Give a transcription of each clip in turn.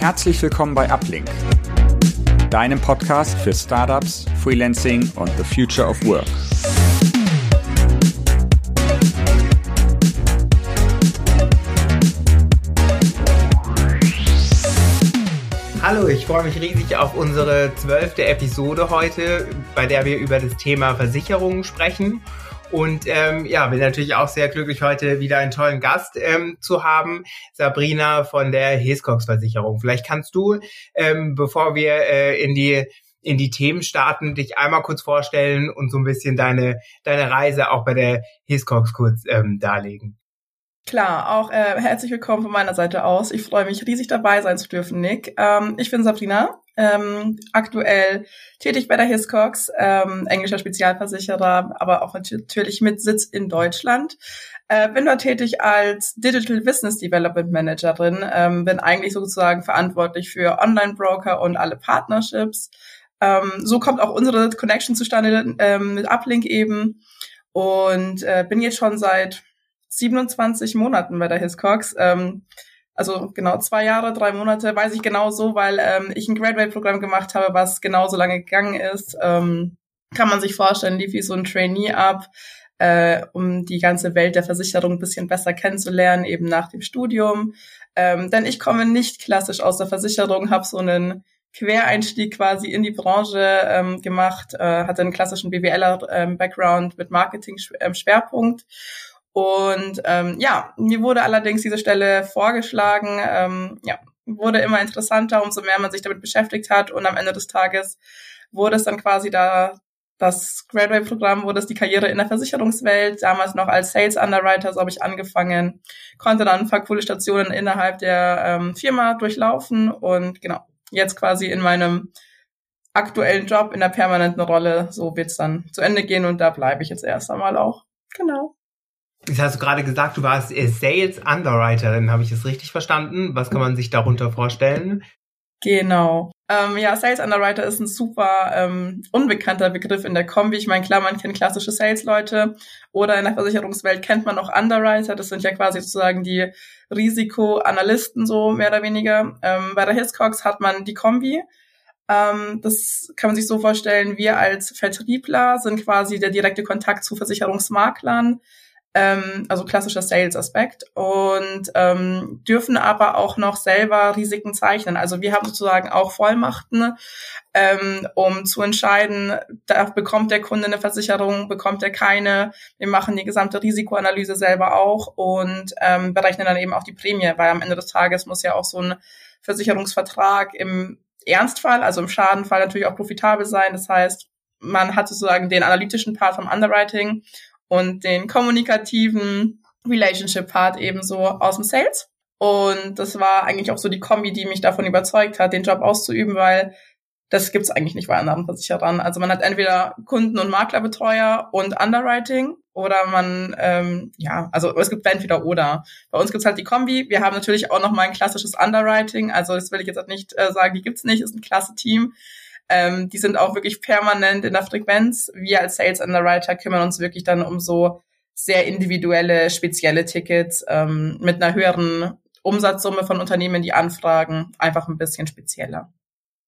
Herzlich willkommen bei Uplink, deinem Podcast für Startups, Freelancing und the Future of Work. Hallo, ich freue mich riesig auf unsere zwölfte Episode heute, bei der wir über das Thema Versicherungen sprechen. Und ähm, ja, bin natürlich auch sehr glücklich, heute wieder einen tollen Gast ähm, zu haben, Sabrina von der Hiscox Versicherung. Vielleicht kannst du, ähm, bevor wir äh, in die in die Themen starten, dich einmal kurz vorstellen und so ein bisschen deine deine Reise auch bei der Hiscox kurz ähm, darlegen. Klar, auch äh, herzlich willkommen von meiner Seite aus. Ich freue mich riesig dabei sein zu dürfen, Nick. Ähm, ich bin Sabrina, ähm, aktuell tätig bei der Hiscox, ähm, englischer Spezialversicherer, aber auch natürlich mit Sitz in Deutschland. Äh, bin dort tätig als Digital Business Development Managerin, ähm, bin eigentlich sozusagen verantwortlich für Online-Broker und alle Partnerships. Ähm, so kommt auch unsere Connection zustande ähm, mit Uplink eben und äh, bin jetzt schon seit 27 Monaten bei der Hiscox. Ähm, also genau zwei Jahre, drei Monate, weiß ich genau so, weil ähm, ich ein Graduate-Programm gemacht habe, was genauso lange gegangen ist. Ähm, kann man sich vorstellen, lief wie so ein Trainee ab, äh, um die ganze Welt der Versicherung ein bisschen besser kennenzulernen, eben nach dem Studium. Ähm, denn ich komme nicht klassisch aus der Versicherung, habe so einen Quereinstieg quasi in die Branche ähm, gemacht, äh, hatte einen klassischen BWLer-Background mit Marketing-Schwerpunkt. Ähm, und ähm, ja, mir wurde allerdings diese Stelle vorgeschlagen. Ähm, ja, wurde immer interessanter, umso mehr man sich damit beschäftigt hat. Und am Ende des Tages wurde es dann quasi da das Graduate-Programm, wurde es die Karriere in der Versicherungswelt, damals noch als Sales Underwriter, so habe ich angefangen, konnte dann ein paar coole Stationen innerhalb der ähm, Firma durchlaufen und genau, jetzt quasi in meinem aktuellen Job in der permanenten Rolle, so wird's dann zu Ende gehen und da bleibe ich jetzt erst einmal auch. Genau. Das hast du gerade gesagt, du warst Sales Underwriterin, habe ich das richtig verstanden? Was kann man sich darunter vorstellen? Genau. Ähm, ja, Sales Underwriter ist ein super ähm, unbekannter Begriff in der Kombi. Ich meine, klar, man kennt klassische Sales-Leute oder in der Versicherungswelt kennt man auch Underwriter. Das sind ja quasi sozusagen die Risikoanalysten, so mehr oder weniger. Ähm, bei der Hiscox hat man die Kombi. Ähm, das kann man sich so vorstellen, wir als Vertriebler sind quasi der direkte Kontakt zu Versicherungsmaklern ähm, also klassischer Sales-Aspekt und ähm, dürfen aber auch noch selber Risiken zeichnen. Also wir haben sozusagen auch Vollmachten, ähm, um zu entscheiden, da bekommt der Kunde eine Versicherung, bekommt er keine. Wir machen die gesamte Risikoanalyse selber auch und ähm, berechnen dann eben auch die Prämie, weil am Ende des Tages muss ja auch so ein Versicherungsvertrag im Ernstfall, also im Schadenfall natürlich auch profitabel sein. Das heißt, man hat sozusagen den analytischen Part vom Underwriting und den kommunikativen Relationship-Part ebenso aus dem Sales. Und das war eigentlich auch so die Kombi, die mich davon überzeugt hat, den Job auszuüben, weil das gibt's eigentlich nicht bei anderen Versicherern. Also man hat entweder Kunden- und Maklerbetreuer und Underwriting oder man, ähm, ja, also es gibt entweder oder. Bei uns gibt's halt die Kombi. Wir haben natürlich auch noch mal ein klassisches Underwriting. Also das will ich jetzt nicht äh, sagen, die gibt's nicht, ist ein klasse Team. Ähm, die sind auch wirklich permanent in der Frequenz. Wir als Sales Underwriter kümmern uns wirklich dann um so sehr individuelle, spezielle Tickets ähm, mit einer höheren Umsatzsumme von Unternehmen, die anfragen, einfach ein bisschen spezieller.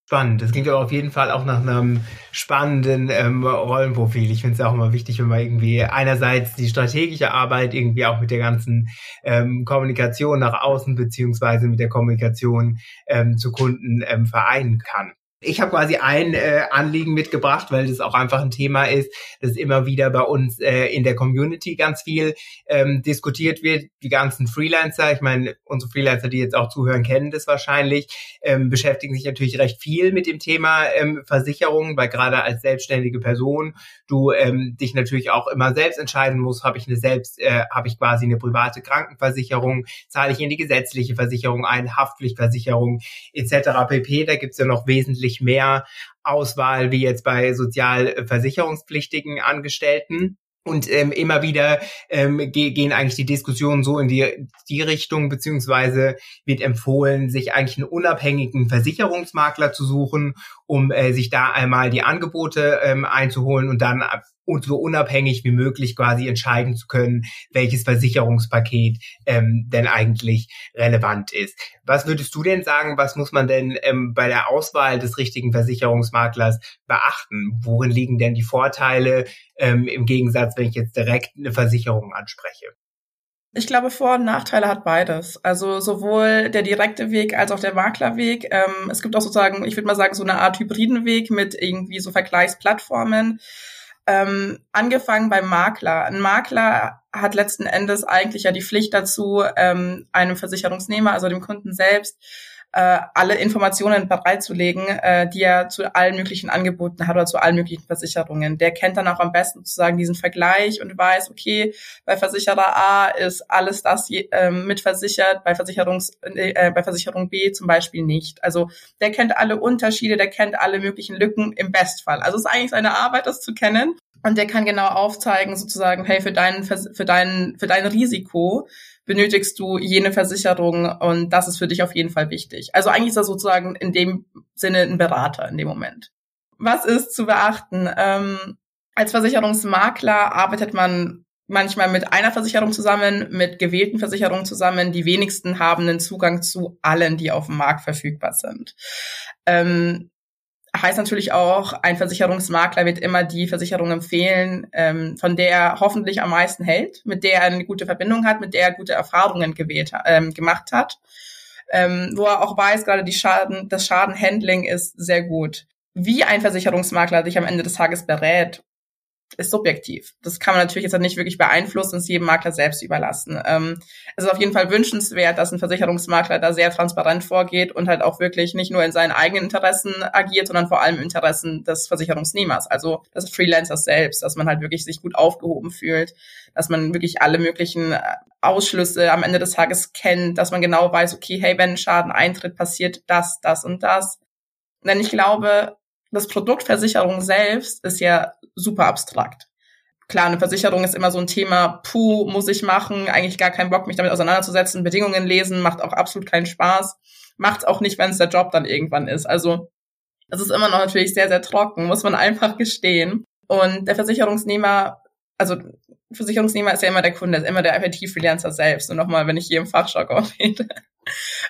Spannend. Das klingt aber auf jeden Fall auch nach einem spannenden ähm, Rollenprofil. Ich finde es auch immer wichtig, wenn man irgendwie einerseits die strategische Arbeit irgendwie auch mit der ganzen ähm, Kommunikation nach außen beziehungsweise mit der Kommunikation ähm, zu Kunden ähm, vereinen kann. Ich habe quasi ein äh, Anliegen mitgebracht, weil das auch einfach ein Thema ist, das immer wieder bei uns äh, in der Community ganz viel ähm, diskutiert wird. Die ganzen Freelancer, ich meine, unsere Freelancer, die jetzt auch zuhören, kennen das wahrscheinlich, ähm, beschäftigen sich natürlich recht viel mit dem Thema ähm, Versicherung, weil gerade als selbstständige Person du ähm, dich natürlich auch immer selbst entscheiden musst, habe ich eine selbst, äh, habe ich quasi eine private Krankenversicherung, zahle ich in die gesetzliche Versicherung ein, Haftpflichtversicherung etc. pp. Da gibt's ja noch wesentlich deutlich mehr Auswahl wie jetzt bei sozialversicherungspflichtigen Angestellten. Und ähm, immer wieder ähm, ge gehen eigentlich die Diskussionen so in die, die Richtung, beziehungsweise wird empfohlen, sich eigentlich einen unabhängigen Versicherungsmakler zu suchen, um äh, sich da einmal die Angebote ähm, einzuholen und dann und so unabhängig wie möglich quasi entscheiden zu können, welches Versicherungspaket ähm, denn eigentlich relevant ist. Was würdest du denn sagen, was muss man denn ähm, bei der Auswahl des richtigen Versicherungsmaklers beachten? Worin liegen denn die Vorteile ähm, im Gegensatz, wenn ich jetzt direkt eine Versicherung anspreche? Ich glaube, Vor- und Nachteile hat beides. Also sowohl der direkte Weg als auch der Maklerweg. Ähm, es gibt auch sozusagen, ich würde mal sagen, so eine Art hybriden Weg mit irgendwie so Vergleichsplattformen. Ähm, angefangen beim Makler. Ein Makler hat letzten Endes eigentlich ja die Pflicht dazu, ähm, einem Versicherungsnehmer, also dem Kunden selbst, äh, alle Informationen bereitzulegen, äh, die er zu allen möglichen Angeboten hat oder zu allen möglichen Versicherungen. Der kennt dann auch am besten sozusagen diesen Vergleich und weiß, okay, bei Versicherer A ist alles das äh, mitversichert, bei, Versicherungs, äh, bei Versicherung B zum Beispiel nicht. Also der kennt alle Unterschiede, der kennt alle möglichen Lücken im Bestfall. Also es ist eigentlich seine Arbeit, das zu kennen. Und der kann genau aufzeigen, sozusagen, hey, für dein, für dein, für dein Risiko benötigst du jene Versicherung und das ist für dich auf jeden Fall wichtig. Also eigentlich ist das sozusagen in dem Sinne ein Berater in dem Moment. Was ist zu beachten? Ähm, als Versicherungsmakler arbeitet man manchmal mit einer Versicherung zusammen, mit gewählten Versicherungen zusammen. Die wenigsten haben einen Zugang zu allen, die auf dem Markt verfügbar sind. Ähm, heißt natürlich auch, ein Versicherungsmakler wird immer die Versicherung empfehlen, ähm, von der er hoffentlich am meisten hält, mit der er eine gute Verbindung hat, mit der er gute Erfahrungen gewählt, ähm, gemacht hat, ähm, wo er auch weiß, gerade die Schaden, das Schadenhandling ist sehr gut. Wie ein Versicherungsmakler sich am Ende des Tages berät ist subjektiv. Das kann man natürlich jetzt nicht wirklich beeinflussen, es jedem Makler selbst überlassen. Ähm, es ist auf jeden Fall wünschenswert, dass ein Versicherungsmakler da sehr transparent vorgeht und halt auch wirklich nicht nur in seinen eigenen Interessen agiert, sondern vor allem im Interessen des Versicherungsnehmers, also des Freelancers selbst, dass man halt wirklich sich gut aufgehoben fühlt, dass man wirklich alle möglichen Ausschlüsse am Ende des Tages kennt, dass man genau weiß, okay, hey, wenn ein Schaden eintritt, passiert das, das und das. Denn ich glaube, das Produkt Versicherung selbst ist ja super abstrakt. Klar, eine Versicherung ist immer so ein Thema, puh, muss ich machen, eigentlich gar keinen Bock, mich damit auseinanderzusetzen, Bedingungen lesen, macht auch absolut keinen Spaß. Macht's auch nicht, wenn es der Job dann irgendwann ist. Also, es ist immer noch natürlich sehr, sehr trocken, muss man einfach gestehen. Und der Versicherungsnehmer, also Versicherungsnehmer ist ja immer der Kunde, ist immer der IT-Freelancer selbst. Und nochmal, wenn ich hier im Fachjargon rede.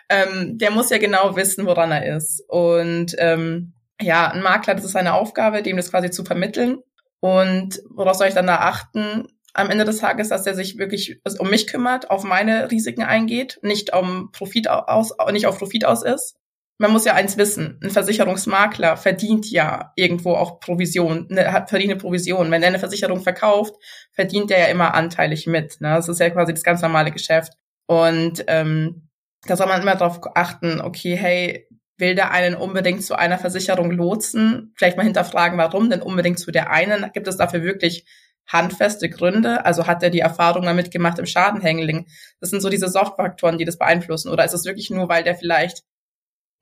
ähm, der muss ja genau wissen, woran er ist. Und ähm, ja, ein Makler, das ist seine Aufgabe, dem das quasi zu vermitteln. Und woraus soll ich dann da achten? Am Ende des Tages, dass er sich wirklich um mich kümmert, auf meine Risiken eingeht, nicht um Profit aus, nicht auf Profit aus ist. Man muss ja eins wissen, ein Versicherungsmakler verdient ja irgendwo auch Provision, ne, hat verdient eine Provision. Wenn er eine Versicherung verkauft, verdient er ja immer anteilig mit. Ne? Das ist ja quasi das ganz normale Geschäft. Und ähm, da soll man immer darauf achten, okay, hey, will der einen unbedingt zu einer Versicherung lotsen? Vielleicht mal hinterfragen, warum denn unbedingt zu der einen? Gibt es dafür wirklich handfeste Gründe? Also hat er die Erfahrung damit gemacht im Schadenhandling? Das sind so diese Softfaktoren, die das beeinflussen. Oder ist es wirklich nur, weil der vielleicht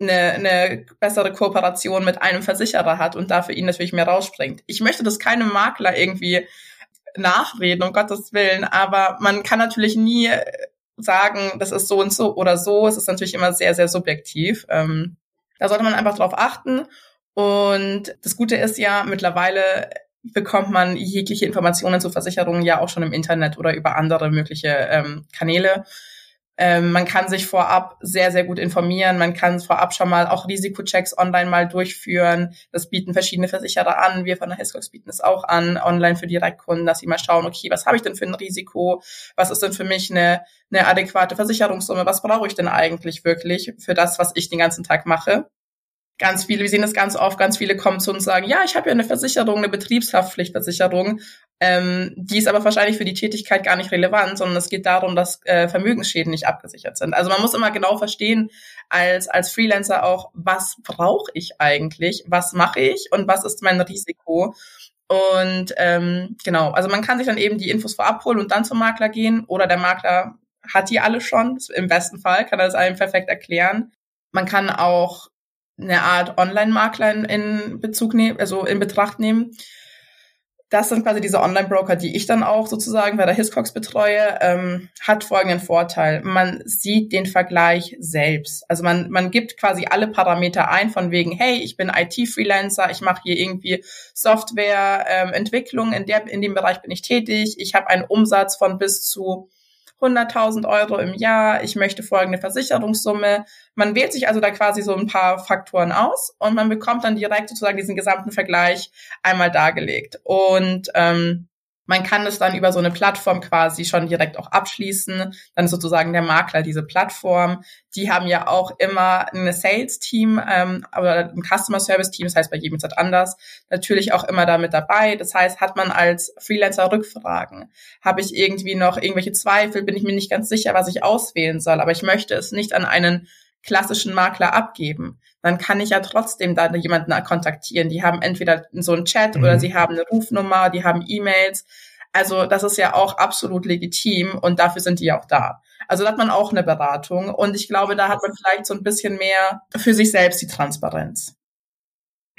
eine, eine bessere Kooperation mit einem Versicherer hat und dafür ihn natürlich mehr rausspringt? Ich möchte das keinem Makler irgendwie nachreden, um Gottes Willen, aber man kann natürlich nie sagen, das ist so und so oder so. Es ist natürlich immer sehr, sehr subjektiv. Ähm, da sollte man einfach drauf achten. Und das Gute ist ja, mittlerweile bekommt man jegliche Informationen zu Versicherungen ja auch schon im Internet oder über andere mögliche ähm, Kanäle. Ähm, man kann sich vorab sehr, sehr gut informieren. Man kann vorab schon mal auch Risikochecks online mal durchführen. Das bieten verschiedene Versicherer an. Wir von der Hiscox bieten es auch an, online für Direktkunden, dass sie mal schauen, okay, was habe ich denn für ein Risiko? Was ist denn für mich eine, eine adäquate Versicherungssumme? Was brauche ich denn eigentlich wirklich für das, was ich den ganzen Tag mache? ganz viele, wir sehen das ganz oft, ganz viele kommen zu uns und sagen, ja, ich habe ja eine Versicherung, eine Betriebshaftpflichtversicherung, ähm, die ist aber wahrscheinlich für die Tätigkeit gar nicht relevant, sondern es geht darum, dass äh, Vermögensschäden nicht abgesichert sind. Also man muss immer genau verstehen, als, als Freelancer auch, was brauche ich eigentlich, was mache ich und was ist mein Risiko. Und ähm, genau, also man kann sich dann eben die Infos vorab holen und dann zum Makler gehen oder der Makler hat die alle schon, im besten Fall kann er es einem perfekt erklären. Man kann auch eine Art Online-Makler in, in Bezug nehmen, also in Betracht nehmen. Das sind quasi diese Online-Broker, die ich dann auch sozusagen bei der Hiscox betreue, ähm, hat folgenden Vorteil. Man sieht den Vergleich selbst. Also man, man gibt quasi alle Parameter ein von wegen, hey, ich bin IT-Freelancer, ich mache hier irgendwie Softwareentwicklung, ähm, in, der, in dem Bereich bin ich tätig, ich habe einen Umsatz von bis zu 100.000 Euro im Jahr, ich möchte folgende Versicherungssumme. Man wählt sich also da quasi so ein paar Faktoren aus und man bekommt dann direkt sozusagen diesen gesamten Vergleich einmal dargelegt. Und ähm, man kann es dann über so eine Plattform quasi schon direkt auch abschließen. Dann ist sozusagen der Makler diese Plattform. Die haben ja auch immer ein Sales-Team, ähm, aber ein Customer-Service-Team, das heißt bei jedem ist das anders, natürlich auch immer damit dabei. Das heißt, hat man als Freelancer Rückfragen? Habe ich irgendwie noch irgendwelche Zweifel? Bin ich mir nicht ganz sicher, was ich auswählen soll, aber ich möchte es nicht an einen klassischen Makler abgeben, dann kann ich ja trotzdem da jemanden kontaktieren. Die haben entweder so einen Chat mhm. oder sie haben eine Rufnummer, die haben E-Mails. Also das ist ja auch absolut legitim und dafür sind die ja auch da. Also da hat man auch eine Beratung und ich glaube, da hat man vielleicht so ein bisschen mehr für sich selbst die Transparenz.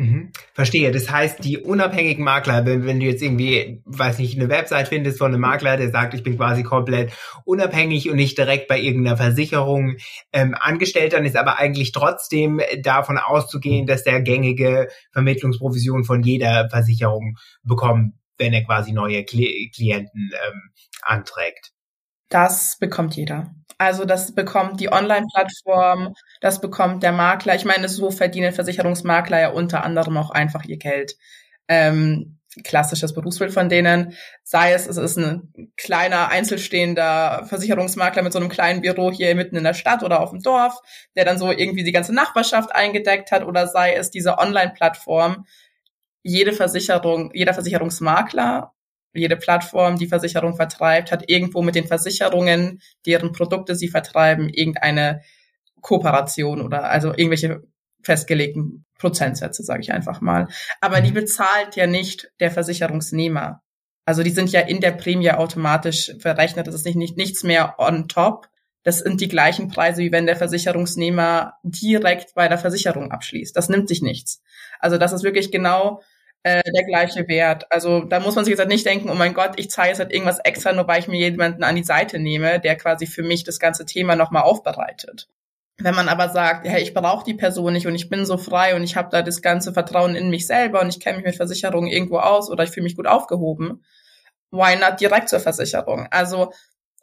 Mhm. Verstehe. Das heißt, die unabhängigen Makler, wenn, wenn du jetzt irgendwie, weiß nicht, eine Website findest von einem Makler, der sagt, ich bin quasi komplett unabhängig und nicht direkt bei irgendeiner Versicherung ähm, angestellt, dann ist aber eigentlich trotzdem davon auszugehen, dass der gängige Vermittlungsprovision von jeder Versicherung bekommt, wenn er quasi neue Klienten ähm, anträgt. Das bekommt jeder. Also das bekommt die Online-Plattform, das bekommt der Makler. Ich meine, so verdienen Versicherungsmakler ja unter anderem auch einfach ihr Geld. Ähm, klassisches Berufsbild von denen. Sei es, es ist ein kleiner, einzelstehender Versicherungsmakler mit so einem kleinen Büro hier mitten in der Stadt oder auf dem Dorf, der dann so irgendwie die ganze Nachbarschaft eingedeckt hat, oder sei es diese Online-Plattform. Jede Versicherung, jeder Versicherungsmakler jede Plattform, die Versicherung vertreibt, hat irgendwo mit den Versicherungen, deren Produkte sie vertreiben, irgendeine Kooperation oder also irgendwelche festgelegten Prozentsätze, sage ich einfach mal. Aber die mhm. bezahlt ja nicht der Versicherungsnehmer. Also die sind ja in der Prämie automatisch verrechnet. Das ist nicht, nicht nichts mehr on top. Das sind die gleichen Preise, wie wenn der Versicherungsnehmer direkt bei der Versicherung abschließt. Das nimmt sich nichts. Also das ist wirklich genau äh, der gleiche Wert. Also da muss man sich jetzt halt nicht denken, oh mein Gott, ich zahle jetzt halt irgendwas extra, nur weil ich mir jemanden an die Seite nehme, der quasi für mich das ganze Thema nochmal aufbereitet. Wenn man aber sagt, ja, ich brauche die Person nicht und ich bin so frei und ich habe da das ganze Vertrauen in mich selber und ich kenne mich mit Versicherungen irgendwo aus oder ich fühle mich gut aufgehoben, why not direkt zur Versicherung? Also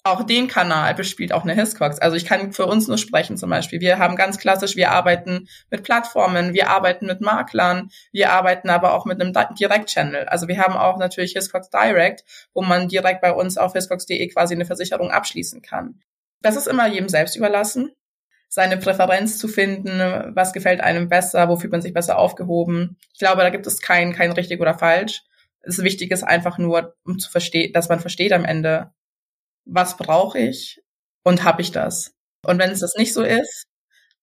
auch den Kanal bespielt auch eine Hiscox. Also ich kann für uns nur sprechen zum Beispiel. Wir haben ganz klassisch, wir arbeiten mit Plattformen, wir arbeiten mit Maklern, wir arbeiten aber auch mit einem Direct-Channel. Also wir haben auch natürlich Hiscox Direct, wo man direkt bei uns auf hiscox.de quasi eine Versicherung abschließen kann. Das ist immer jedem selbst überlassen, seine Präferenz zu finden, was gefällt einem besser, wo fühlt man sich besser aufgehoben. Ich glaube, da gibt es kein, kein richtig oder falsch. Das Wichtige ist einfach nur, um zu verstehen, dass man versteht am Ende, was brauche ich und habe ich das? Und wenn es das nicht so ist,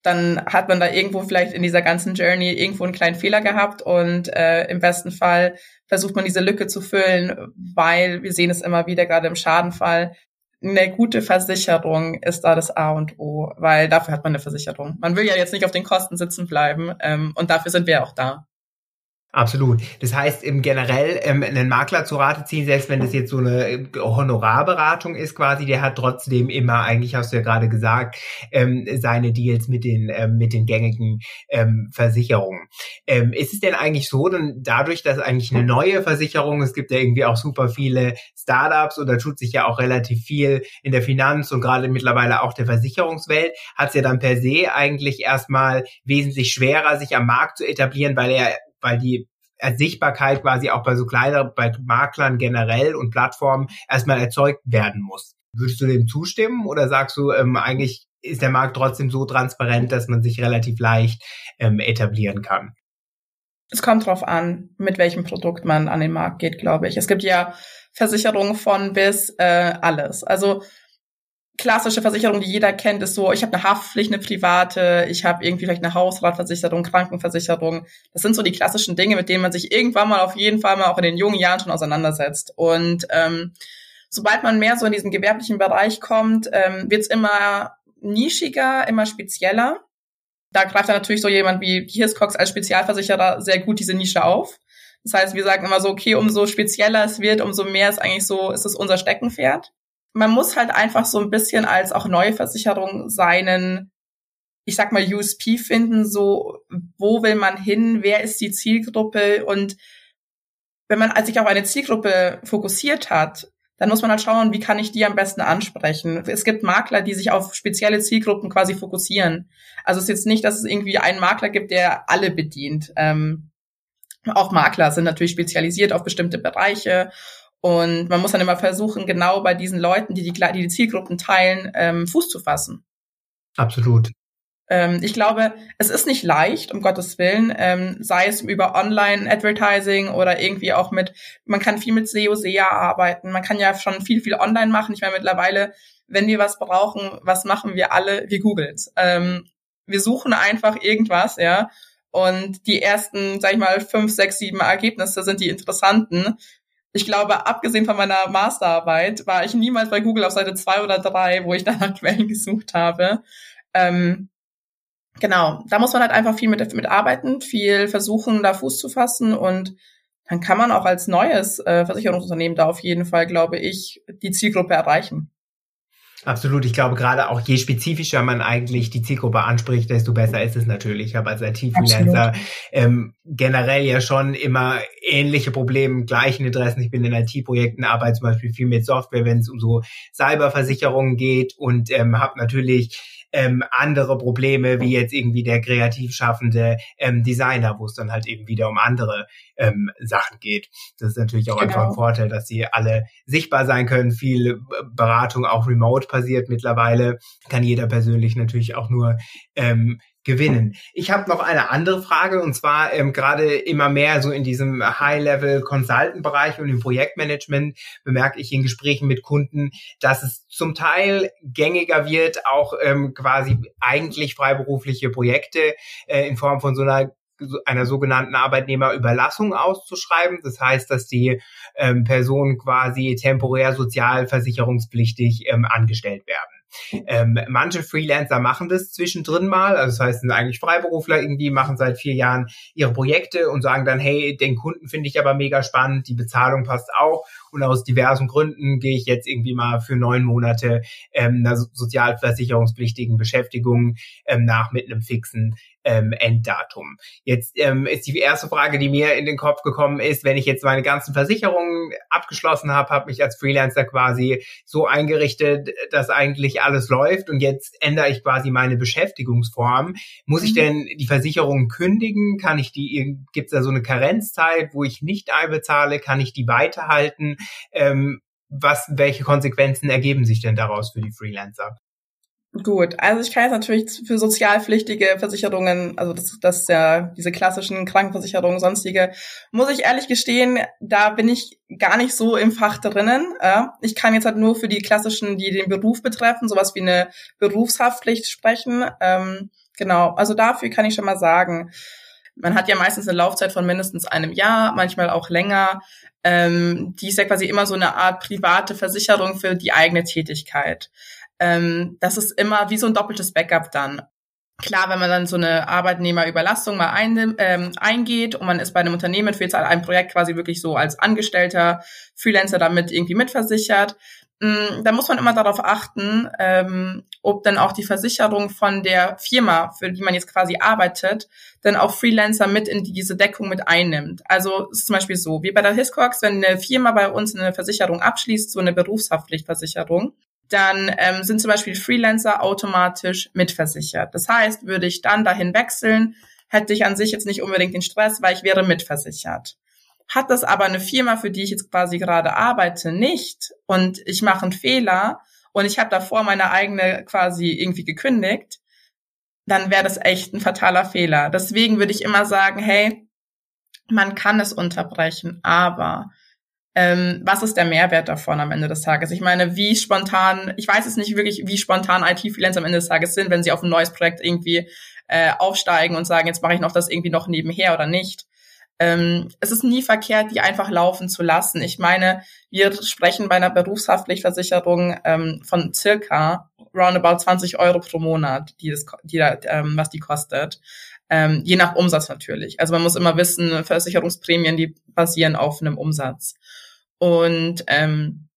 dann hat man da irgendwo vielleicht in dieser ganzen Journey irgendwo einen kleinen Fehler gehabt und äh, im besten Fall versucht man diese Lücke zu füllen, weil wir sehen es immer wieder gerade im Schadenfall. Eine gute Versicherung ist da das A und O, weil dafür hat man eine Versicherung. Man will ja jetzt nicht auf den Kosten sitzen bleiben ähm, und dafür sind wir auch da. Absolut. Das heißt, im generell ähm, einen Makler zu Rate ziehen, selbst wenn das jetzt so eine äh, Honorarberatung ist quasi, der hat trotzdem immer, eigentlich hast du ja gerade gesagt, ähm, seine Deals mit den ähm, mit den gängigen ähm, Versicherungen. Ähm, ist es denn eigentlich so, denn dadurch, dass eigentlich eine neue Versicherung, es gibt ja irgendwie auch super viele Startups oder tut sich ja auch relativ viel in der Finanz und gerade mittlerweile auch der Versicherungswelt, hat es ja dann per se eigentlich erstmal wesentlich schwerer, sich am Markt zu etablieren, weil er weil die Sichtbarkeit quasi auch bei so kleineren, bei Maklern generell und Plattformen erstmal erzeugt werden muss. Würdest du dem zustimmen oder sagst du, ähm, eigentlich ist der Markt trotzdem so transparent, dass man sich relativ leicht ähm, etablieren kann? Es kommt drauf an, mit welchem Produkt man an den Markt geht, glaube ich. Es gibt ja Versicherungen von bis äh, alles. Also klassische Versicherung, die jeder kennt, ist so, ich habe eine Haftpflicht, eine private, ich habe irgendwie vielleicht eine Hausratversicherung, Krankenversicherung. Das sind so die klassischen Dinge, mit denen man sich irgendwann mal auf jeden Fall mal auch in den jungen Jahren schon auseinandersetzt. Und ähm, sobald man mehr so in diesen gewerblichen Bereich kommt, ähm, wird es immer nischiger, immer spezieller. Da greift dann natürlich so jemand wie Hiscox als Spezialversicherer sehr gut diese Nische auf. Das heißt, wir sagen immer so, okay, umso spezieller es wird, umso mehr ist eigentlich so, ist es unser Steckenpferd. Man muss halt einfach so ein bisschen als auch neue Versicherung seinen, ich sag mal, USP finden, so, wo will man hin, wer ist die Zielgruppe und wenn man sich auf eine Zielgruppe fokussiert hat, dann muss man halt schauen, wie kann ich die am besten ansprechen. Es gibt Makler, die sich auf spezielle Zielgruppen quasi fokussieren. Also es ist jetzt nicht, dass es irgendwie einen Makler gibt, der alle bedient. Ähm, auch Makler sind natürlich spezialisiert auf bestimmte Bereiche. Und man muss dann immer versuchen, genau bei diesen Leuten, die die, die, die Zielgruppen teilen, ähm, Fuß zu fassen. Absolut. Ähm, ich glaube, es ist nicht leicht, um Gottes Willen, ähm, sei es über Online-Advertising oder irgendwie auch mit, man kann viel mit SEO, SEA arbeiten, man kann ja schon viel, viel online machen. Ich meine, mittlerweile, wenn wir was brauchen, was machen wir alle? Wir googeln ähm, Wir suchen einfach irgendwas, ja. Und die ersten, sag ich mal, fünf, sechs, sieben Ergebnisse sind die interessanten. Ich glaube, abgesehen von meiner Masterarbeit war ich niemals bei Google auf Seite zwei oder drei, wo ich nach Quellen gesucht habe. Ähm, genau, da muss man halt einfach viel mit, mit arbeiten, viel versuchen, da Fuß zu fassen und dann kann man auch als neues äh, Versicherungsunternehmen da auf jeden Fall, glaube ich, die Zielgruppe erreichen. Absolut. Ich glaube, gerade auch je spezifischer man eigentlich die Zielgruppe anspricht, desto besser ist es natürlich. Ich habe als IT-Freelancer ähm, generell ja schon immer ähnliche Probleme, gleichen Interessen. Ich bin in IT-Projekten, arbeite zum Beispiel viel mit Software, wenn es um so Cyberversicherungen geht und ähm, habe natürlich ähm, andere Probleme, wie jetzt irgendwie der kreativ schaffende ähm, Designer, wo es dann halt eben wieder um andere ähm, Sachen geht. Das ist natürlich auch genau. einfach ein Vorteil, dass sie alle sichtbar sein können. Viel Beratung auch remote passiert mittlerweile. Kann jeder persönlich natürlich auch nur ähm, gewinnen. Ich habe noch eine andere Frage und zwar ähm, gerade immer mehr so in diesem High-Level-Consultant-Bereich und im Projektmanagement bemerke ich in Gesprächen mit Kunden, dass es zum Teil gängiger wird, auch ähm, quasi eigentlich freiberufliche Projekte äh, in Form von so einer einer sogenannten Arbeitnehmerüberlassung auszuschreiben. Das heißt, dass die ähm, Personen quasi temporär sozialversicherungspflichtig ähm, angestellt werden. Ähm, manche Freelancer machen das zwischendrin mal, also das heißt, sind eigentlich Freiberufler irgendwie, machen seit vier Jahren ihre Projekte und sagen dann, hey, den Kunden finde ich aber mega spannend, die Bezahlung passt auch. Und aus diversen Gründen gehe ich jetzt irgendwie mal für neun Monate ähm, einer sozialversicherungspflichtigen Beschäftigung ähm, nach mit einem fixen ähm, Enddatum. Jetzt ähm, ist die erste Frage, die mir in den Kopf gekommen ist, wenn ich jetzt meine ganzen Versicherungen abgeschlossen habe, habe mich als Freelancer quasi so eingerichtet, dass eigentlich alles läuft und jetzt ändere ich quasi meine Beschäftigungsform. Muss mhm. ich denn die Versicherung kündigen? Kann ich die, gibt es da so eine Karenzzeit, wo ich nicht einbezahle? Kann ich die weiterhalten? Ähm, was, welche Konsequenzen ergeben sich denn daraus für die Freelancer? Gut, also ich kann jetzt natürlich für sozialpflichtige Versicherungen, also das, das ist ja diese klassischen Krankenversicherungen, sonstige, muss ich ehrlich gestehen, da bin ich gar nicht so im Fach drinnen. Ich kann jetzt halt nur für die klassischen, die den Beruf betreffen, sowas wie eine Berufshaftpflicht sprechen. Ähm, genau, also dafür kann ich schon mal sagen, man hat ja meistens eine Laufzeit von mindestens einem Jahr, manchmal auch länger. Ähm, die ist ja quasi immer so eine Art private Versicherung für die eigene Tätigkeit ähm, das ist immer wie so ein doppeltes Backup dann. Klar, wenn man dann so eine Arbeitnehmerüberlastung mal ein, ähm, eingeht und man ist bei einem Unternehmen für jetzt ein Projekt quasi wirklich so als Angestellter, Freelancer damit irgendwie mitversichert, mm, da muss man immer darauf achten, ähm, ob dann auch die Versicherung von der Firma, für die man jetzt quasi arbeitet, dann auch Freelancer mit in diese Deckung mit einnimmt. Also es ist zum Beispiel so, wie bei der Hiscox, wenn eine Firma bei uns eine Versicherung abschließt, so eine Berufshaftpflichtversicherung, dann ähm, sind zum Beispiel Freelancer automatisch mitversichert. Das heißt, würde ich dann dahin wechseln, hätte ich an sich jetzt nicht unbedingt den Stress, weil ich wäre mitversichert. Hat das aber eine Firma, für die ich jetzt quasi gerade arbeite, nicht und ich mache einen Fehler und ich habe davor meine eigene quasi irgendwie gekündigt, dann wäre das echt ein fataler Fehler. Deswegen würde ich immer sagen, hey, man kann es unterbrechen, aber ähm, was ist der Mehrwert davon am Ende des Tages? Ich meine, wie spontan, ich weiß es nicht wirklich, wie spontan IT-Freelancer am Ende des Tages sind, wenn sie auf ein neues Projekt irgendwie äh, aufsteigen und sagen, jetzt mache ich noch das irgendwie noch nebenher oder nicht. Ähm, es ist nie verkehrt, die einfach laufen zu lassen. Ich meine, wir sprechen bei einer Berufshaftpflichtversicherung ähm, von circa roundabout 20 Euro pro Monat, die das, die, ähm, was die kostet. Ähm, je nach Umsatz natürlich. Also man muss immer wissen, Versicherungsprämien, die basieren auf einem Umsatz. Und ähm,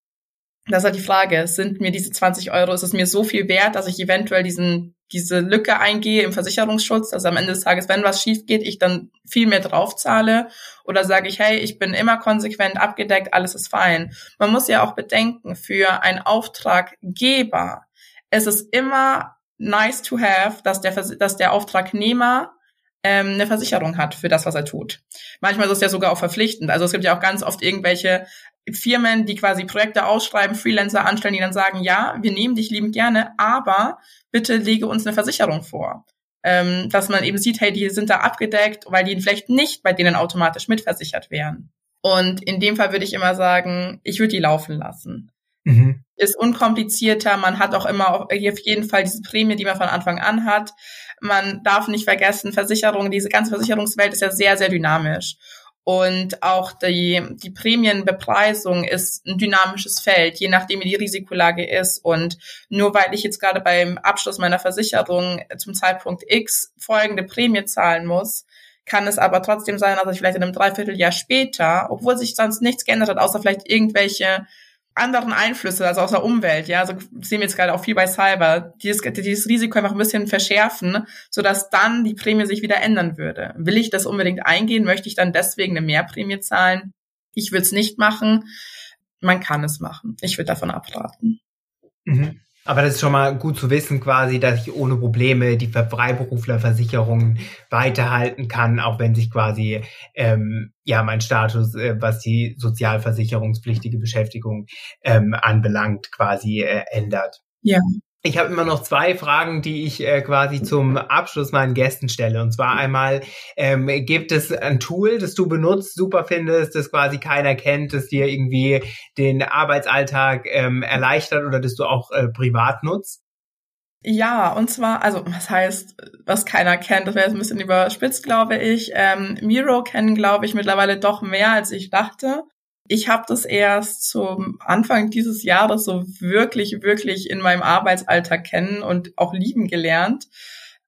das ist halt die Frage, sind mir diese 20 Euro, ist es mir so viel wert, dass ich eventuell diesen, diese Lücke eingehe im Versicherungsschutz, dass am Ende des Tages, wenn was schief geht, ich dann viel mehr draufzahle? Oder sage ich, hey, ich bin immer konsequent abgedeckt, alles ist fein. Man muss ja auch bedenken, für einen Auftraggeber ist es immer nice to have, dass der, dass der Auftragnehmer ähm, eine Versicherung hat für das, was er tut. Manchmal ist es ja sogar auch verpflichtend. Also es gibt ja auch ganz oft irgendwelche Firmen, die quasi Projekte ausschreiben, Freelancer anstellen, die dann sagen, ja, wir nehmen dich liebend gerne, aber bitte lege uns eine Versicherung vor. Ähm, dass man eben sieht, hey, die sind da abgedeckt, weil die vielleicht nicht bei denen automatisch mitversichert wären. Und in dem Fall würde ich immer sagen, ich würde die laufen lassen. Mhm. Ist unkomplizierter, man hat auch immer auf jeden Fall diese Prämie, die man von Anfang an hat. Man darf nicht vergessen, Versicherungen, diese ganze Versicherungswelt ist ja sehr, sehr dynamisch. Und auch die, die Prämienbepreisung ist ein dynamisches Feld, je nachdem wie die Risikolage ist. Und nur weil ich jetzt gerade beim Abschluss meiner Versicherung zum Zeitpunkt X folgende Prämie zahlen muss, kann es aber trotzdem sein, dass ich vielleicht in einem Dreivierteljahr später, obwohl sich sonst nichts geändert hat, außer vielleicht irgendwelche anderen Einflüsse, also aus der Umwelt, ja, also sehen wir jetzt gerade auch viel bei Cyber, dieses, dieses Risiko einfach ein bisschen verschärfen, sodass dann die Prämie sich wieder ändern würde. Will ich das unbedingt eingehen? Möchte ich dann deswegen eine Mehrprämie zahlen? Ich würde es nicht machen. Man kann es machen. Ich würde davon abraten. Mhm. Aber das ist schon mal gut zu wissen, quasi, dass ich ohne Probleme die Freiberuflerversicherungen weiterhalten kann, auch wenn sich quasi ähm, ja mein Status, äh, was die sozialversicherungspflichtige Beschäftigung ähm, anbelangt, quasi äh, ändert. Ja. Ich habe immer noch zwei Fragen, die ich äh, quasi zum Abschluss meinen Gästen stelle. Und zwar einmal, ähm, gibt es ein Tool, das du benutzt, super findest, das quasi keiner kennt, das dir irgendwie den Arbeitsalltag ähm, erleichtert oder das du auch äh, privat nutzt? Ja, und zwar, also was heißt, was keiner kennt, das wäre jetzt ein bisschen überspitzt, glaube ich. Ähm, Miro kennen, glaube ich, mittlerweile doch mehr, als ich dachte. Ich habe das erst zum Anfang dieses Jahres so wirklich, wirklich in meinem Arbeitsalltag kennen und auch lieben gelernt.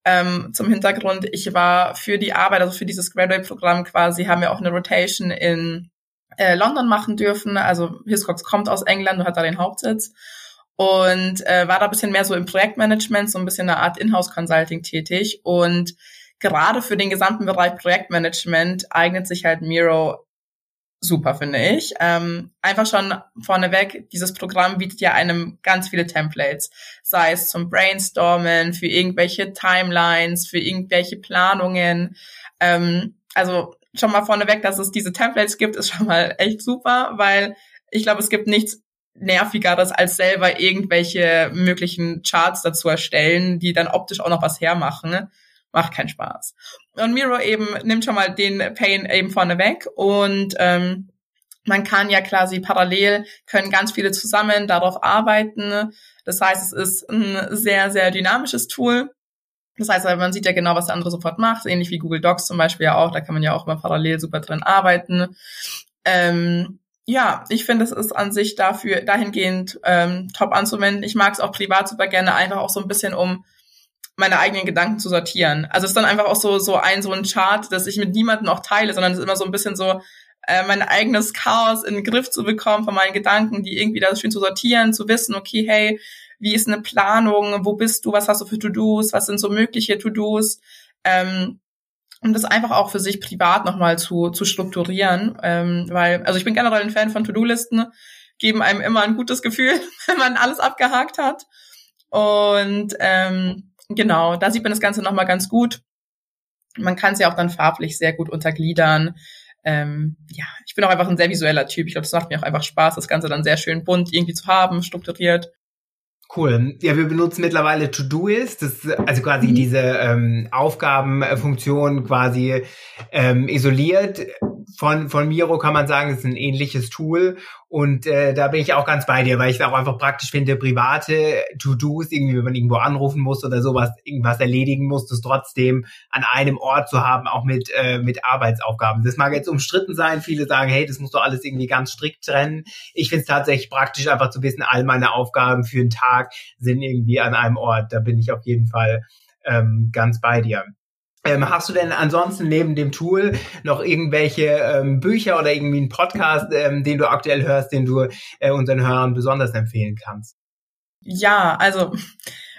Ähm, zum Hintergrund, ich war für die Arbeit, also für dieses Graduate-Programm quasi, haben wir auch eine Rotation in äh, London machen dürfen. Also Hiscox kommt aus England und hat da den Hauptsitz und äh, war da ein bisschen mehr so im Projektmanagement, so ein bisschen eine Art Inhouse-Consulting tätig und gerade für den gesamten Bereich Projektmanagement eignet sich halt Miro super, finde ich. Ähm, einfach schon vorneweg, dieses Programm bietet ja einem ganz viele Templates, sei es zum Brainstormen, für irgendwelche Timelines, für irgendwelche Planungen. Ähm, also schon mal vorneweg, dass es diese Templates gibt, ist schon mal echt super, weil ich glaube, es gibt nichts nervigeres als selber irgendwelche möglichen Charts dazu erstellen, die dann optisch auch noch was hermachen macht keinen Spaß. Und Miro eben nimmt schon mal den Pain eben vorne weg und ähm, man kann ja quasi parallel, können ganz viele zusammen darauf arbeiten. Das heißt, es ist ein sehr, sehr dynamisches Tool. Das heißt, man sieht ja genau, was der andere sofort macht, ähnlich wie Google Docs zum Beispiel ja auch. Da kann man ja auch mal parallel super drin arbeiten. Ähm, ja, ich finde, es ist an sich dafür dahingehend ähm, top anzuwenden. Ich mag es auch privat super gerne, einfach auch so ein bisschen um meine eigenen Gedanken zu sortieren. Also es ist dann einfach auch so so ein so ein Chart, dass ich mit niemandem auch teile, sondern es ist immer so ein bisschen so äh, mein eigenes Chaos in den Griff zu bekommen von meinen Gedanken, die irgendwie da schön zu sortieren, zu wissen, okay, hey, wie ist eine Planung, wo bist du, was hast du für To-Dos, was sind so mögliche To-Dos, ähm, um das einfach auch für sich privat nochmal zu, zu strukturieren, ähm, weil, also ich bin generell ein Fan von To-Do-Listen, geben einem immer ein gutes Gefühl, wenn man alles abgehakt hat. Und ähm, Genau, da sieht man das Ganze nochmal ganz gut. Man kann es ja auch dann farblich sehr gut untergliedern. Ähm, ja, ich bin auch einfach ein sehr visueller Typ. Ich glaube, das macht mir auch einfach Spaß, das Ganze dann sehr schön bunt irgendwie zu haben, strukturiert. Cool. Ja, wir benutzen mittlerweile To-Do-Ist, das also quasi mhm. diese ähm, Aufgabenfunktion quasi ähm, isoliert von, von Miro kann man sagen, ist ein ähnliches Tool. Und äh, da bin ich auch ganz bei dir, weil ich es auch einfach praktisch finde, private To-Dos, irgendwie, wenn man irgendwo anrufen muss oder sowas, irgendwas erledigen muss, das trotzdem an einem Ort zu haben, auch mit, äh, mit Arbeitsaufgaben. Das mag jetzt umstritten sein. Viele sagen, hey, das musst du alles irgendwie ganz strikt trennen. Ich finde es tatsächlich praktisch, einfach zu wissen, all meine Aufgaben für einen Tag sind irgendwie an einem Ort. Da bin ich auf jeden Fall ähm, ganz bei dir. Ähm, hast du denn ansonsten neben dem Tool noch irgendwelche ähm, Bücher oder irgendwie einen Podcast, ähm, den du aktuell hörst, den du äh, unseren Hörern besonders empfehlen kannst? Ja, also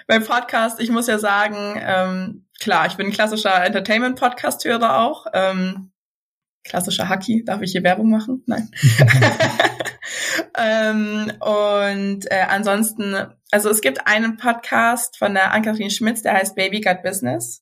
beim Podcast, ich muss ja sagen, ähm, klar, ich bin ein klassischer Entertainment-Podcast-Hörer auch. Ähm, klassischer Hacky, darf ich hier Werbung machen? Nein. ähm, und äh, ansonsten, also es gibt einen Podcast von der Ann-Kathrin Schmitz, der heißt Baby Got Business.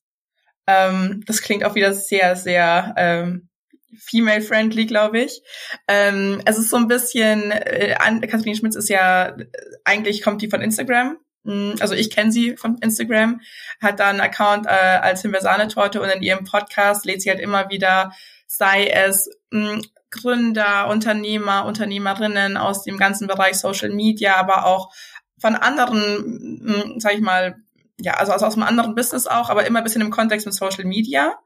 Ähm, das klingt auch wieder sehr, sehr ähm, female-friendly, glaube ich. Ähm, es ist so ein bisschen, äh, Ann-Kathrin Schmitz ist ja, eigentlich kommt die von Instagram. Mm, also ich kenne sie von Instagram, hat da einen Account äh, als Himbeersahne-Torte und in ihrem Podcast lädt sie halt immer wieder, sei es mh, mm, Gründer, Unternehmer, Unternehmerinnen aus dem ganzen Bereich Social Media, aber auch von anderen, mh, mm, sag ich mal, ja, also, also aus einem anderen Business auch, aber immer ein bisschen im Kontext mit Social Media.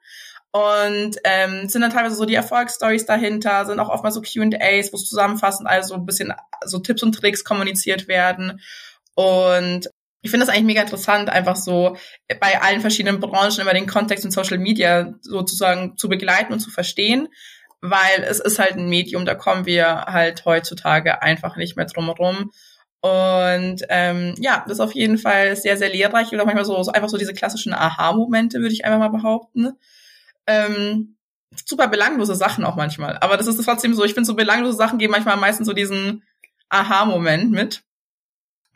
Und ähm, sind dann teilweise so die Erfolgsstories dahinter, sind auch oft mal so QAs, wo es zusammenfassend also ein bisschen so Tipps und Tricks kommuniziert werden. Und ich finde das eigentlich mega interessant, einfach so bei allen verschiedenen Branchen immer den Kontext in Social Media sozusagen zu begleiten und zu verstehen, weil es ist halt ein Medium, da kommen wir halt heutzutage einfach nicht mehr drum herum. Und ähm, ja, das ist auf jeden Fall sehr, sehr lehrreich oder manchmal so, so einfach so diese klassischen Aha-Momente, würde ich einfach mal behaupten. Ähm, super belanglose Sachen auch manchmal. Aber das ist trotzdem so, ich finde so belanglose Sachen geben manchmal am meisten so diesen Aha-Moment mit.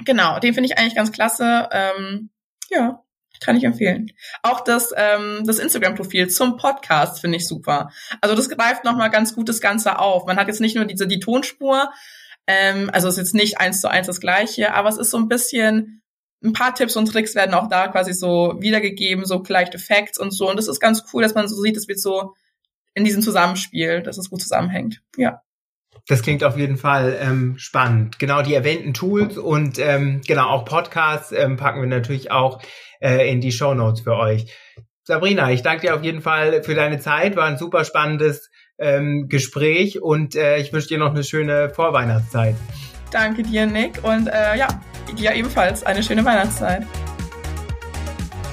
Genau, den finde ich eigentlich ganz klasse. Ähm, ja, kann ich empfehlen. Auch das, ähm, das Instagram-Profil zum Podcast finde ich super. Also das greift nochmal ganz gut das Ganze auf. Man hat jetzt nicht nur diese die Tonspur, ähm, also es ist jetzt nicht eins zu eins das gleiche, aber es ist so ein bisschen, ein paar Tipps und Tricks werden auch da quasi so wiedergegeben, so leichte Facts und so. Und das ist ganz cool, dass man so sieht, es wird so in diesem Zusammenspiel, dass es gut zusammenhängt. Ja. Das klingt auf jeden Fall ähm, spannend. Genau die erwähnten Tools und ähm, genau auch Podcasts ähm, packen wir natürlich auch äh, in die Show Notes für euch. Sabrina, ich danke dir auf jeden Fall für deine Zeit. War ein super spannendes ähm, Gespräch und äh, ich wünsche dir noch eine schöne Vorweihnachtszeit. Danke dir, Nick. Und äh, ja, dir ebenfalls eine schöne Weihnachtszeit.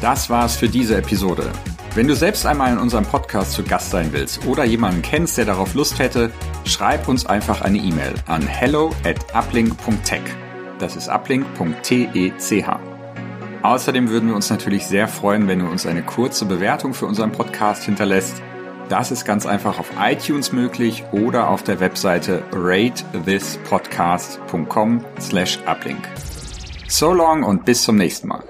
Das war's für diese Episode. Wenn du selbst einmal in unserem Podcast zu Gast sein willst oder jemanden kennst, der darauf Lust hätte, schreib uns einfach eine E-Mail an hello at uplink.tech. Das ist uplink.tech. Außerdem würden wir uns natürlich sehr freuen, wenn du uns eine kurze Bewertung für unseren Podcast hinterlässt das ist ganz einfach auf iTunes möglich oder auf der Webseite ratethispodcast.com slash uplink. So long und bis zum nächsten Mal.